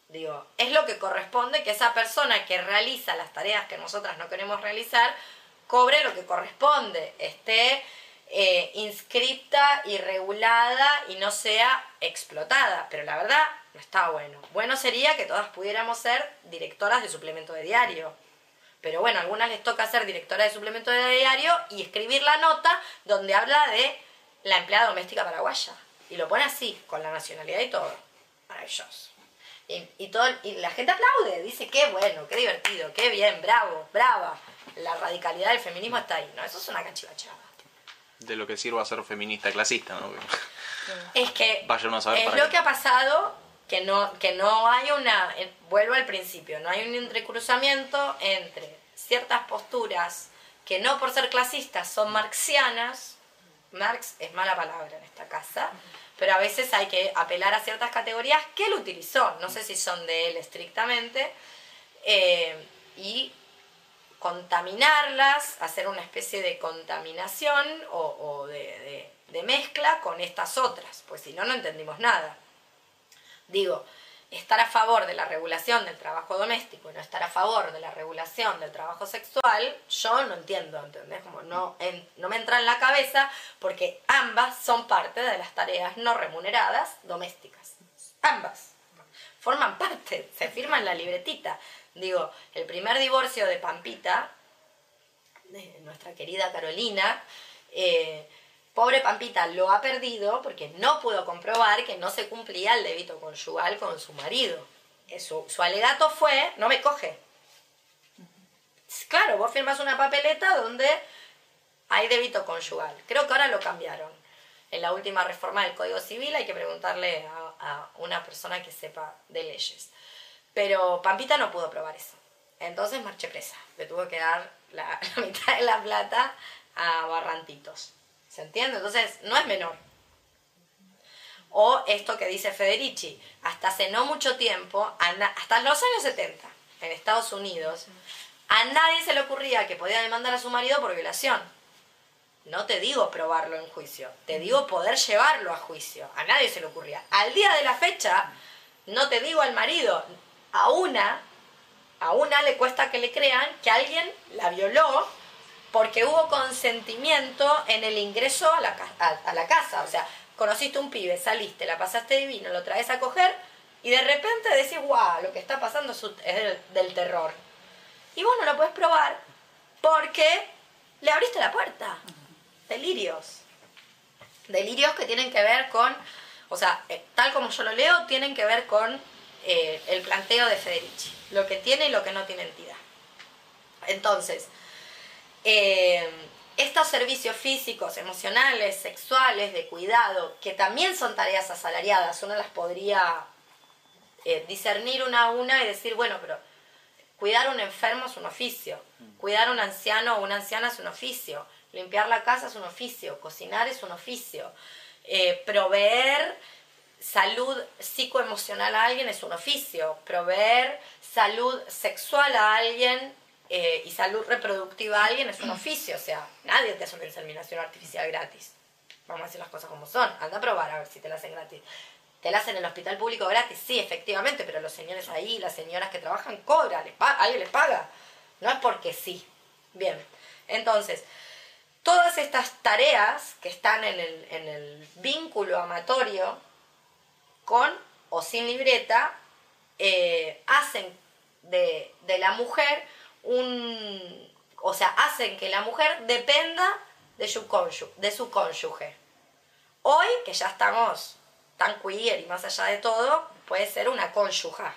Digo, es lo que corresponde que esa persona que realiza las tareas que nosotras no queremos realizar, cobre lo que corresponde, esté eh, inscripta y regulada y no sea explotada. Pero la verdad, no está bueno. Bueno sería que todas pudiéramos ser directoras de suplemento de diario. Pero bueno, a algunas les toca ser directora de suplemento de diario y escribir la nota donde habla de la empleada doméstica paraguaya. Y lo pone así, con la nacionalidad y todo. Maravilloso. Y, y, todo, y la gente aplaude, dice, qué bueno, qué divertido, qué bien, bravo, brava. La radicalidad del feminismo está ahí. No, eso es una cachivachada. De lo que sirva ser feminista clasista, ¿no? Es que Vaya uno a saber es para lo qué. que ha pasado que no, que no hay una, eh, vuelvo al principio, no hay un entrecruzamiento entre ciertas posturas que no por ser clasistas son marxianas, Marx es mala palabra en esta casa, pero a veces hay que apelar a ciertas categorías que él utilizó, no sé si son de él estrictamente, eh, y contaminarlas, hacer una especie de contaminación o, o de, de- de mezcla con estas otras, pues si no, no entendimos nada. Digo, estar a favor de la regulación del trabajo doméstico y no estar a favor de la regulación del trabajo sexual, yo no entiendo, ¿entendés? Como no, en- no me entra en la cabeza porque ambas son parte de las tareas no remuneradas domésticas. Ambas forman parte, se firma en la libretita. Digo, el primer divorcio de Pampita, de nuestra querida Carolina, eh, pobre Pampita lo ha perdido porque no pudo comprobar que no se cumplía el débito conyugal con su marido. Eh, Su, su alegato fue, no me coge. Claro, vos firmas una papeleta donde hay débito conyugal. Creo que ahora lo cambiaron. En la última reforma del Código Civil hay que preguntarle a, a una persona que sepa de leyes. Pero Pampita no pudo probar eso. Entonces marché presa. Le tuvo que dar la, la mitad de la plata a Barrantitos. ¿Se entiende? Entonces no es menor. O esto que dice Federici, hasta hace no mucho tiempo, hasta los años 70, en Estados Unidos, a nadie se le ocurría que podía demandar a su marido por violación. No te digo probarlo en juicio, te digo poder llevarlo a juicio. A nadie se le ocurría. Al día de la fecha, no te digo al marido, a una, a una le cuesta que le crean que alguien la violó porque hubo consentimiento en el ingreso a la, a, la casa. O sea, conociste un pibe, saliste, la pasaste divino, lo traes a coger y de repente decís, guau, lo que está pasando es del, del terror. Y vos no lo puedes probar porque le abriste la puerta. Delirios. Delirios que tienen que ver con, o sea, eh, tal como yo lo leo, tienen que ver con eh, el planteo de Federici. Lo que tiene y lo que no tiene entidad. Entonces, eh, estos servicios físicos, emocionales, sexuales, de cuidado, que también son tareas asalariadas, uno las podría eh, discernir una a una y decir, bueno, pero cuidar a un enfermo es un oficio, cuidar a un anciano o una anciana es un oficio, limpiar la casa es un oficio, cocinar es un oficio, proveer salud psicoemocional a alguien es un oficio, proveer salud sexual a alguien eh, y salud reproductiva a alguien es un oficio, o sea, nadie te hace una inseminación artificial gratis. Vamos a decir las cosas como son, anda a probar a ver si te la hacen gratis. ¿Te la hacen en el hospital público gratis? Sí, efectivamente, pero los señores ahí, las señoras que trabajan, cobran, alguien les paga. No es porque sí. Bien, entonces, todas estas tareas que están en el, en el vínculo amatorio, con o sin libreta, eh, hacen de, de la mujer un... O sea, hacen que la mujer dependa de su, cónyu- de su cónyuge. Hoy, que ya estamos tan queer y más allá de todo, puede ser una cónyuga.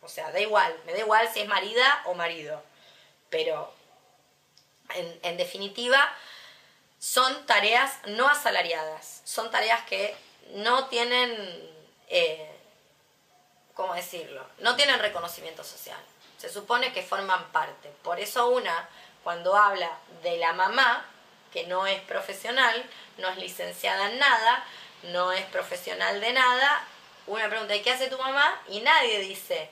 O sea, da igual, me da igual si es marida o marido. Pero, en definitiva, son tareas no asalariadas. Son tareas que no tienen, eh, ¿cómo decirlo? No tienen reconocimiento social. Se supone que forman parte. Por eso una, cuando habla de la mamá, que no es profesional, no es licenciada en nada, no es profesional de nada, una pregunta, ¿y qué hace tu mamá? Y nadie dice,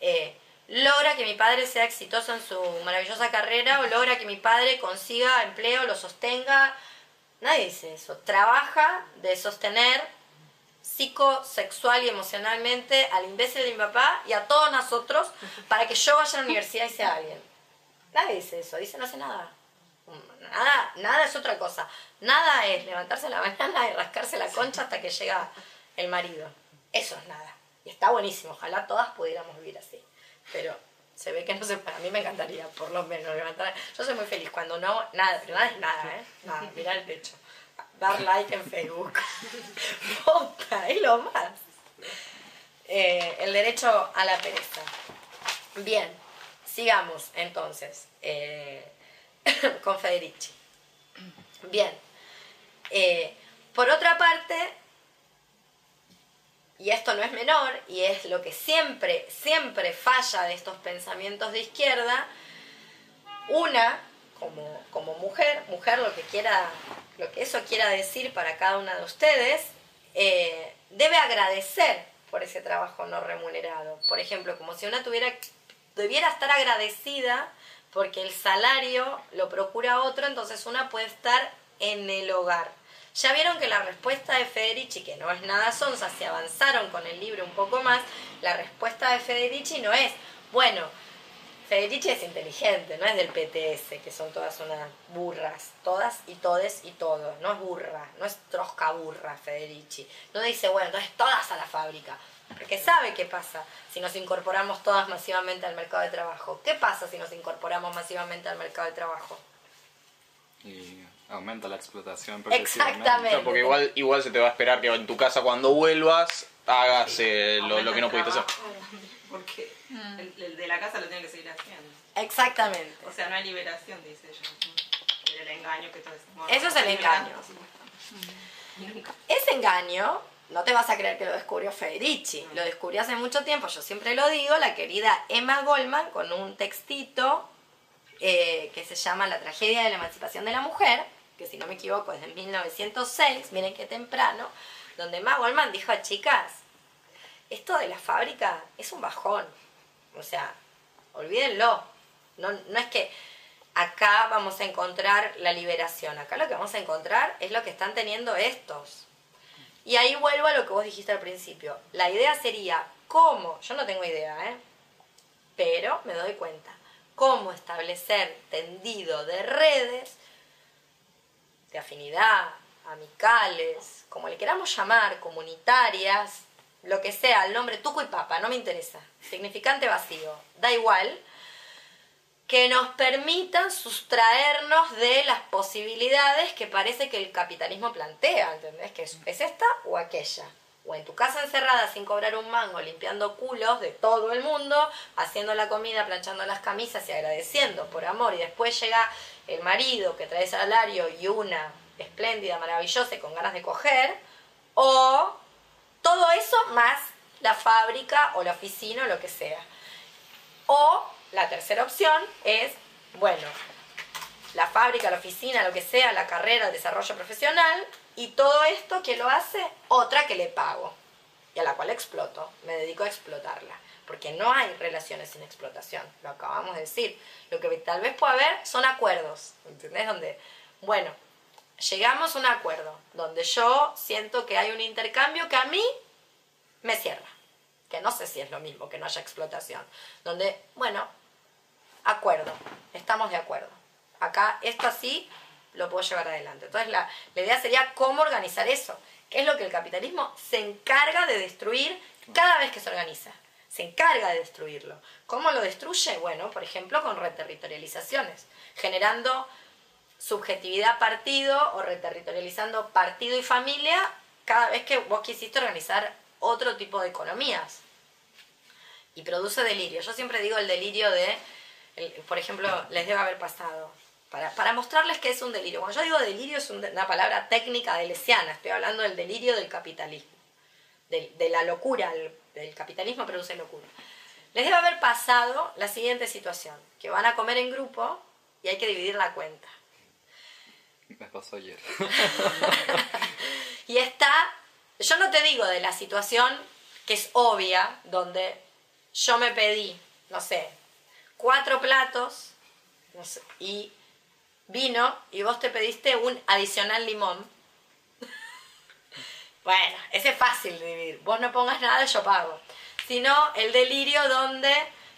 eh, logra que mi padre sea exitoso en su maravillosa carrera o logra que mi padre consiga empleo, lo sostenga. Nadie dice eso. Trabaja de sostener psico, sexual y emocionalmente al imbécil de mi papá y a todos nosotros para que yo vaya a la universidad y sea alguien. Nadie dice eso, dice no hace nada. Nada, nada es otra cosa. Nada es levantarse la mañana y rascarse la concha hasta que llega el marido. Eso es nada. Y está buenísimo. Ojalá todas pudiéramos vivir así. Pero Se ve que no se para mí me encantaría, por lo menos, levantar. Yo soy muy feliz cuando no, nada, pero nada es nada, ¿eh? Nada, mirar el techo. Dar like en Facebook. Posta, es lo más. Eh, el derecho a la pereza. Bien, sigamos entonces eh, con Federici. Bien. Eh, por otra parte, y esto no es menor, y es lo que siempre, siempre falla de estos pensamientos de izquierda, una, como, como mujer, mujer lo que quiera, lo que eso quiera decir para cada una de ustedes, eh, debe agradecer por ese trabajo no remunerado. Por ejemplo, como si una tuviera, debiera estar agradecida porque el salario lo procura otro, entonces una puede estar en el hogar. Ya vieron que la respuesta de Federici, que no es nada sonsa, si avanzaron con el libro un poco más, la respuesta de Federici no es, bueno, Federici es inteligente, no es del PTS, que son todas unas burras, todas y todes y todos, no es burra, no es trosca burra Federici. No dice, bueno, entonces todas a la fábrica, porque sabe qué pasa si nos incorporamos todas masivamente al mercado de trabajo. ¿Qué pasa si nos incorporamos masivamente al mercado de trabajo? Y aumenta la explotación Exactamente. Porque igual, igual se te va a esperar que en tu casa cuando vuelvas hagas eh, lo, lo que no pudiste hacer. Porque el, el de la casa lo tiene que seguir haciendo. Exactamente. O sea, no hay liberación, dice ella. El engaño que todo es. bueno, Eso es el engaño. sí. Ese engaño, no te vas a creer que lo descubrió Federici, lo descubrió hace mucho tiempo, yo siempre lo digo, la querida Emma Goldman con un textito eh, que se llama La tragedia de la emancipación de la mujer, que si no me equivoco es de 1906, miren qué temprano, donde Emma Goldman dijo, chicas, esto de la fábrica es un bajón, o sea, olvídenlo, no, no es que acá vamos a encontrar la liberación, acá lo que vamos a encontrar es lo que están teniendo estos. Y ahí vuelvo a lo que vos dijiste al principio. La idea sería cómo, yo no tengo idea, ¿eh? pero me doy cuenta, cómo establecer tendido de redes de afinidad, amicales, como le queramos llamar, comunitarias, lo que sea, el nombre tuco y papa, no me interesa, significante vacío, da igual, que nos permitan sustraernos de las posibilidades que parece que el capitalismo plantea, ¿entendés? Que es, es esta o aquella. O en tu casa encerrada sin cobrar un mango, limpiando culos de todo el mundo, haciendo la comida, planchando las camisas y agradeciendo por amor. Y después llega el marido que trae salario y una espléndida, maravillosa y con ganas de coger. O todo eso más la fábrica o la oficina o lo que sea. O la tercera opción es, bueno, la fábrica, la oficina, lo que sea, la carrera, el desarrollo profesional, y todo esto que lo hace otra que le pago y a la cual exploto, me dedico a explotarla, porque no hay relaciones sin explotación, lo acabamos de decir. Lo que tal vez pueda haber son acuerdos, ¿entendés? Donde, bueno, llegamos a un acuerdo, donde yo siento que hay un intercambio que a mí me cierra, que no sé si es lo mismo, que no haya explotación, donde, bueno, acuerdo, estamos de acuerdo. Acá esto así lo puedo llevar adelante. Entonces la, idea sería cómo organizar eso, que es lo que el capitalismo se encarga de destruir cada vez que se organiza. Se encarga de destruirlo. ¿Cómo lo destruye? Bueno, por ejemplo, con reterritorializaciones, generando subjetividad partido o reterritorializando partido y familia cada vez que vos quisiste organizar otro tipo de economías. Y produce delirio. Yo siempre digo el delirio de, el- por ejemplo, les debe haber pasado. Para, para mostrarles que es un delirio. Cuando yo digo delirio es un- una palabra técnica de Lesiana. Estoy hablando del delirio del capitalismo. De, de la locura. El, del capitalismo produce locura. Les debe haber pasado la siguiente situación. Que van a comer en grupo y hay que dividir la cuenta. Me pasó ayer. Y está, yo no te digo de la situación que es obvia, donde yo me pedí, no sé, cuatro platos y vino y vos te pediste un adicional limón. bueno, ese es fácil de dividir. Vos no pongas nada, yo pago. Sino el delirio donde,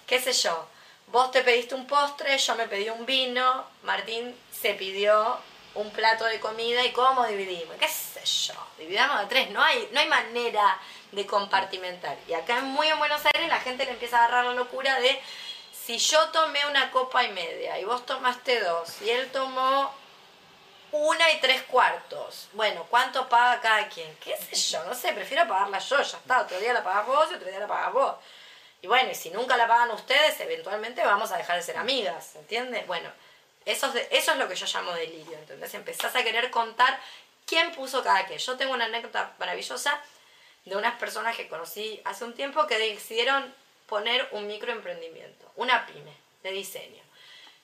qué sé yo, vos te pediste un postre, yo me pedí un vino, Martín se pidió un plato de comida y cómo dividimos, qué sé yo, dividamos de tres, no hay, no hay manera de compartimentar. Y acá muy en Buenos Aires la gente le empieza a agarrar la locura de si yo tomé una copa y media y vos tomaste dos y él tomó una y tres cuartos, bueno, ¿cuánto paga cada quien? ¿Qué sé yo? No sé, prefiero pagarla yo, ya está. Otro día la pagas vos y otro día la pagas vos. Y bueno, y si nunca la pagan ustedes, eventualmente vamos a dejar de ser amigas, ¿entiendes? Bueno, eso es, lo que yo llamo delirio. Entonces empezás a querer contar quién puso cada qué. Yo tengo una anécdota maravillosa de unas personas que conocí hace un tiempo que decidieron poner un microemprendimiento, una pyme de diseño.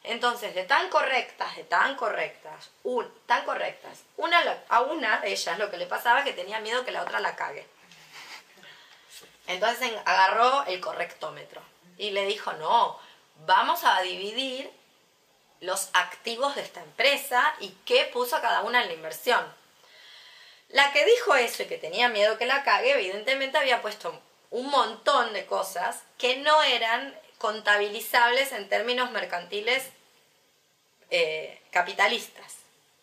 Entonces, de tan correctas, de tan correctas, un, tan correctas, una, a una de ellas lo que le pasaba es que tenía miedo que la otra la cague. Entonces en- agarró el correctómetro y le dijo, no, vamos a dividir los activos de esta empresa y qué puso cada una en la inversión. La que dijo eso y que tenía miedo que la cague, evidentemente había puesto un montón de cosas que no eran contabilizables en términos mercantiles eh, capitalistas.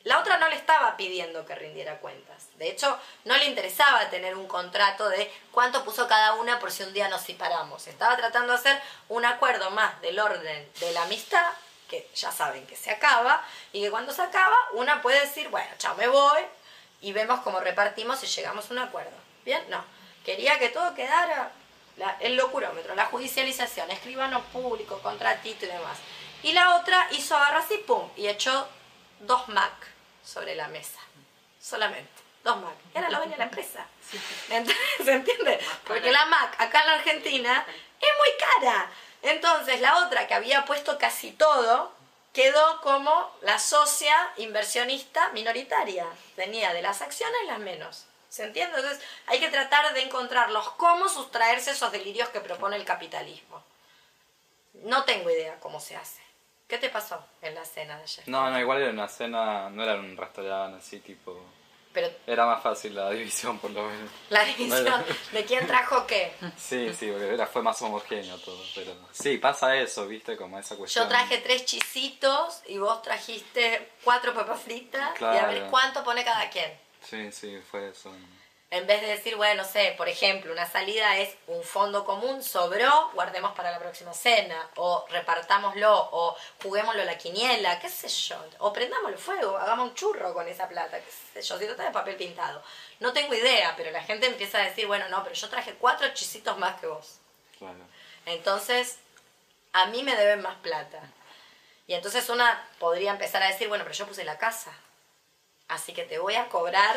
La otra no le estaba pidiendo que rindiera cuentas. De hecho, no le interesaba tener un contrato de cuánto puso cada una por si un día nos separamos. Estaba tratando de hacer un acuerdo más del orden de la amistad, que ya saben que se acaba, y que cuando se acaba, una puede decir, bueno, chao, me voy, y vemos cómo repartimos y llegamos a un acuerdo. ¿Bien? No. Quería que todo quedara la- el locurómetro, la judicialización, escribano público, contratito y demás. Y la otra hizo agarra así, pum, y echó dos Mac sobre la mesa. Solamente. Dos Mac. Era la dueña de la empresa. Entonces, ¿Se entiende? Porque la Mac acá en la Argentina es muy cara. Entonces la otra que había puesto casi todo quedó como la socia inversionista minoritaria. Tenía de las acciones las menos. ¿Se entiende? Entonces hay que tratar de encontrarlos cómo sustraerse esos delirios que propone el capitalismo. No tengo idea cómo se hace. ¿Qué te pasó en la cena de ayer? No, no, igual era una cena, no era un restaurante así tipo... Pero Era más fácil la división por lo menos. la división Bueno. de quién trajo qué. Sí, sí, porque era, fue más homogéneo todo, pero... Sí, pasa eso, viste, como esa cuestión. Yo traje tres chisitos y vos trajiste cuatro papas fritas y a ver Claro. cuánto pone cada quien. Sí, sí, fue eso. En vez de decir, bueno, no sé, por ejemplo, una salida es un fondo común, sobró, guardemos para la próxima cena, o repartámoslo, o juguémoslo a la quiniela, qué sé yo, o prendámosle fuego, hagamos un churro con esa plata, qué sé yo, si trata de papel pintado. No tengo idea, pero la gente empieza a decir, bueno, no, pero yo traje cuatro chisitos más que vos. Claro. Entonces, a mí me deben más plata. Y entonces una podría empezar a decir, bueno, pero yo puse la casa. Así que te voy a cobrar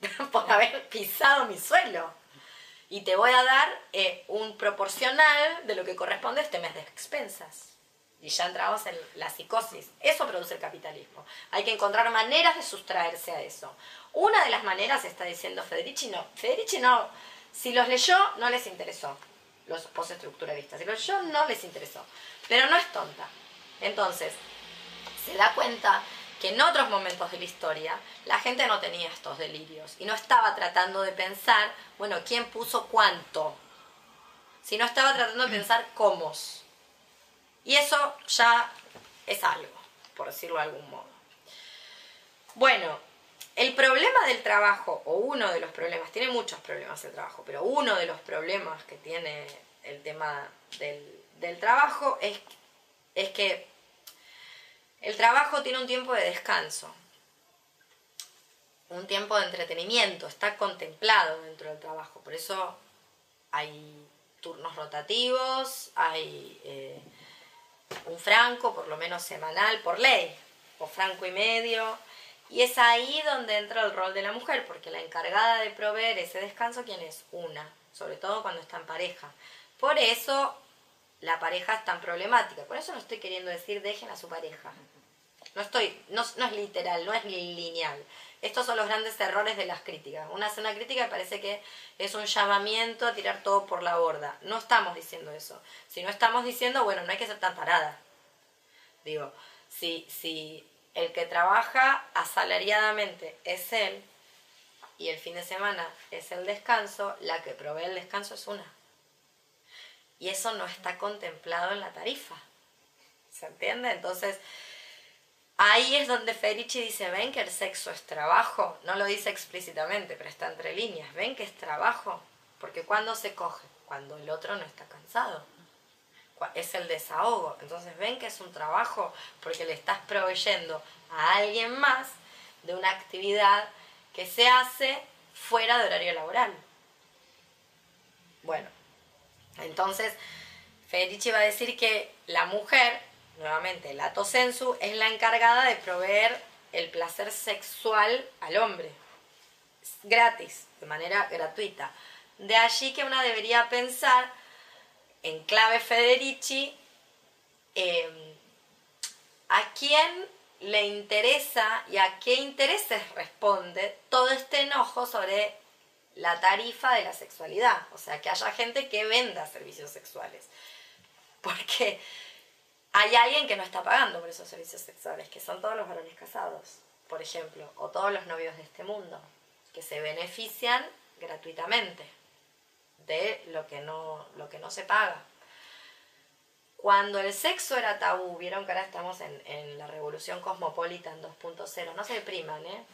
por haber pisado mi suelo. Y te voy a dar eh, un proporcional de lo que corresponde a este mes de expensas. Y ya entramos en la psicosis. Eso produce el capitalismo. Hay que encontrar maneras de sustraerse a eso. Una de las maneras está diciendo Federici, no. Federici no. Si los leyó, no les interesó. Los postestructuralistas. Si los leyó, no les interesó. Pero no es tonta. Entonces, se da cuenta que en otros momentos de la historia la gente no tenía estos delirios y no estaba tratando de pensar, bueno, quién puso cuánto, sino estaba tratando de pensar cómo. Y eso ya es algo, por decirlo de algún modo. Bueno, el problema del trabajo, o uno de los problemas, tiene muchos problemas el trabajo, pero uno de los problemas que tiene el tema del, del trabajo es, es que el trabajo tiene un tiempo de descanso, un tiempo de entretenimiento, está contemplado dentro del trabajo. Por eso hay turnos rotativos, hay eh, un franco, por lo menos semanal, por ley, o franco y medio. Y es ahí donde entra el rol de la mujer, porque la encargada de proveer ese descanso, ¿quién es? Una, sobre todo cuando está en pareja. Por eso la pareja es tan problemática. Por eso no estoy queriendo decir dejen a su pareja. No estoy, no, es literal, no es lineal. Estos son los grandes errores de las críticas. Una hace crítica y parece que es un llamamiento a tirar todo por la borda. No estamos diciendo eso. Si no estamos diciendo, bueno, no hay que ser tan parada. Digo, si, si el que trabaja asalariadamente es él y el fin de semana es el descanso, la que provee el descanso es una. Y eso no está contemplado en la tarifa. ¿Se entiende? Entonces, ahí es donde Ferici dice, ven que el sexo es trabajo. No lo dice explícitamente, pero está entre líneas. Ven que es trabajo. Porque cuando se coge, cuando el otro no está cansado. es el desahogo. Entonces ven que es un trabajo porque le estás proveyendo a alguien más de una actividad que se hace fuera de horario laboral. Bueno, entonces Federici va a decir que la mujer, nuevamente, la sensu, es la encargada de proveer el placer sexual al hombre, gratis, de manera gratuita. De allí que una debería pensar, en clave Federici, eh, a quién le interesa y a qué intereses responde todo este enojo sobre la tarifa de la sexualidad. O sea, que haya gente que venda servicios sexuales. Porque hay alguien que no está pagando por esos servicios sexuales, que son todos los varones casados, por ejemplo, o todos los novios de este mundo, que se benefician gratuitamente de lo que no, lo que no se paga. Cuando el sexo era tabú, vieron que ahora estamos en, en la revolución cosmopolitan 2.0, no se depriman, ¿eh?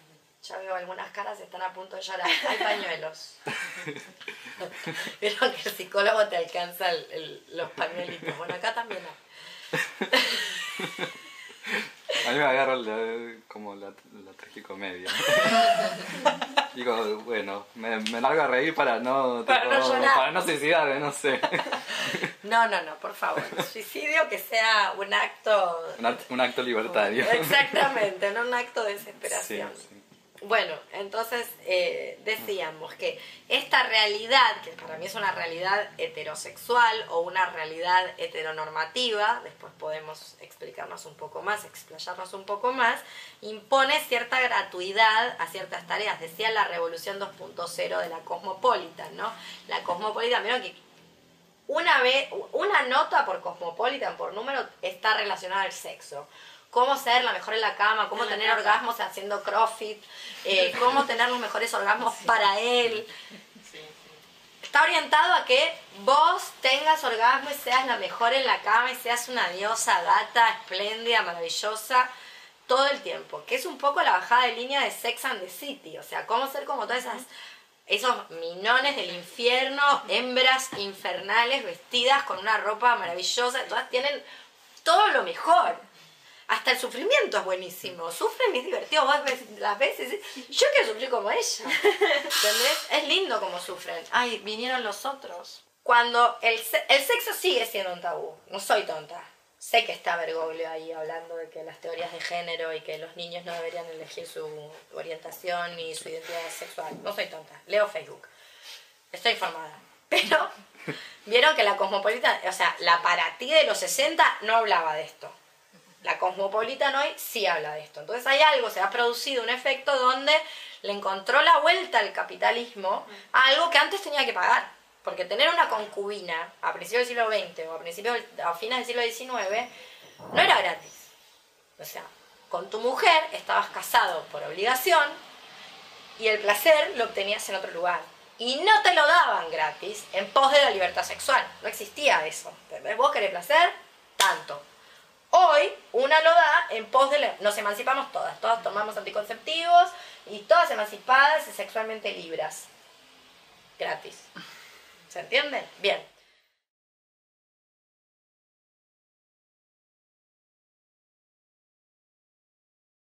Ya veo algunas caras están a punto de llorar. Hay pañuelos. Vieron que el psicólogo te alcanza el- el- los pañuelitos. Bueno, acá también hay. A mí me agarra la- como la, la tragicomedia. Digo, bueno, me, me largo a reír para no, Para no tipo, llorar. para no suicidarme, no sé. No, no, no, por favor. Suicidio que sea un acto. Un, act- un acto libertario. Exactamente, no un acto de Sí, desesperación. sí. Bueno, entonces eh, decíamos que esta realidad, que para mí es una realidad heterosexual o una realidad heteronormativa, después podemos explicarnos un poco más, explayarnos un poco más, impone cierta gratuidad a ciertas tareas. Decía la revolución 2.0 de la Cosmopolitan, ¿no? La Cosmopolitan, vieron que una vez, una nota por Cosmopolitan, por número, está relacionada al sexo. Cómo ser la mejor en la cama, cómo la tener orgasmos haciendo crossfit, eh, cómo tener los mejores orgasmos para él. Está orientado a que vos tengas orgasmo y seas la mejor en la cama y seas una diosa, gata, espléndida, maravillosa, todo el tiempo. Que es un poco la bajada de línea de Sex and the City. O sea, cómo ser como todas esas esos minones del infierno, hembras infernales vestidas con una ropa maravillosa, todas tienen todo lo mejor. Hasta el sufrimiento es buenísimo. Sufren y es divertido. Vos ves, las veces, yo quiero sufrir como ella. ¿Entendés? Es lindo como sufren. Ay, vinieron los otros. Cuando el, el sexo sigue siendo un tabú. No soy tonta. Sé que está Bergoglio ahí hablando de que las teorías de género y que los niños no deberían elegir su orientación ni su identidad sexual. No soy tonta. Leo Facebook. Estoy informada. Pero vieron que la cosmopolita, o sea, la para ti de los 60 no hablaba de esto. La Cosmopolitan hoy sí habla de esto. Entonces hay algo, se ha producido un efecto donde le encontró la vuelta al capitalismo a algo que antes tenía que pagar. Porque tener una concubina a principios del siglo XX o a, principios, a fines del siglo XIX no era gratis. O sea, con tu mujer estabas casado por obligación y el placer lo obtenías en otro lugar. Y no te lo daban gratis en pos de la libertad sexual. No existía eso. Vos querés placer, tanto. Hoy una lo da en pos de... la- Nos emancipamos todas. Todas tomamos anticonceptivos y todas emancipadas y sexualmente libres. Gratis. ¿Se entiende? Bien.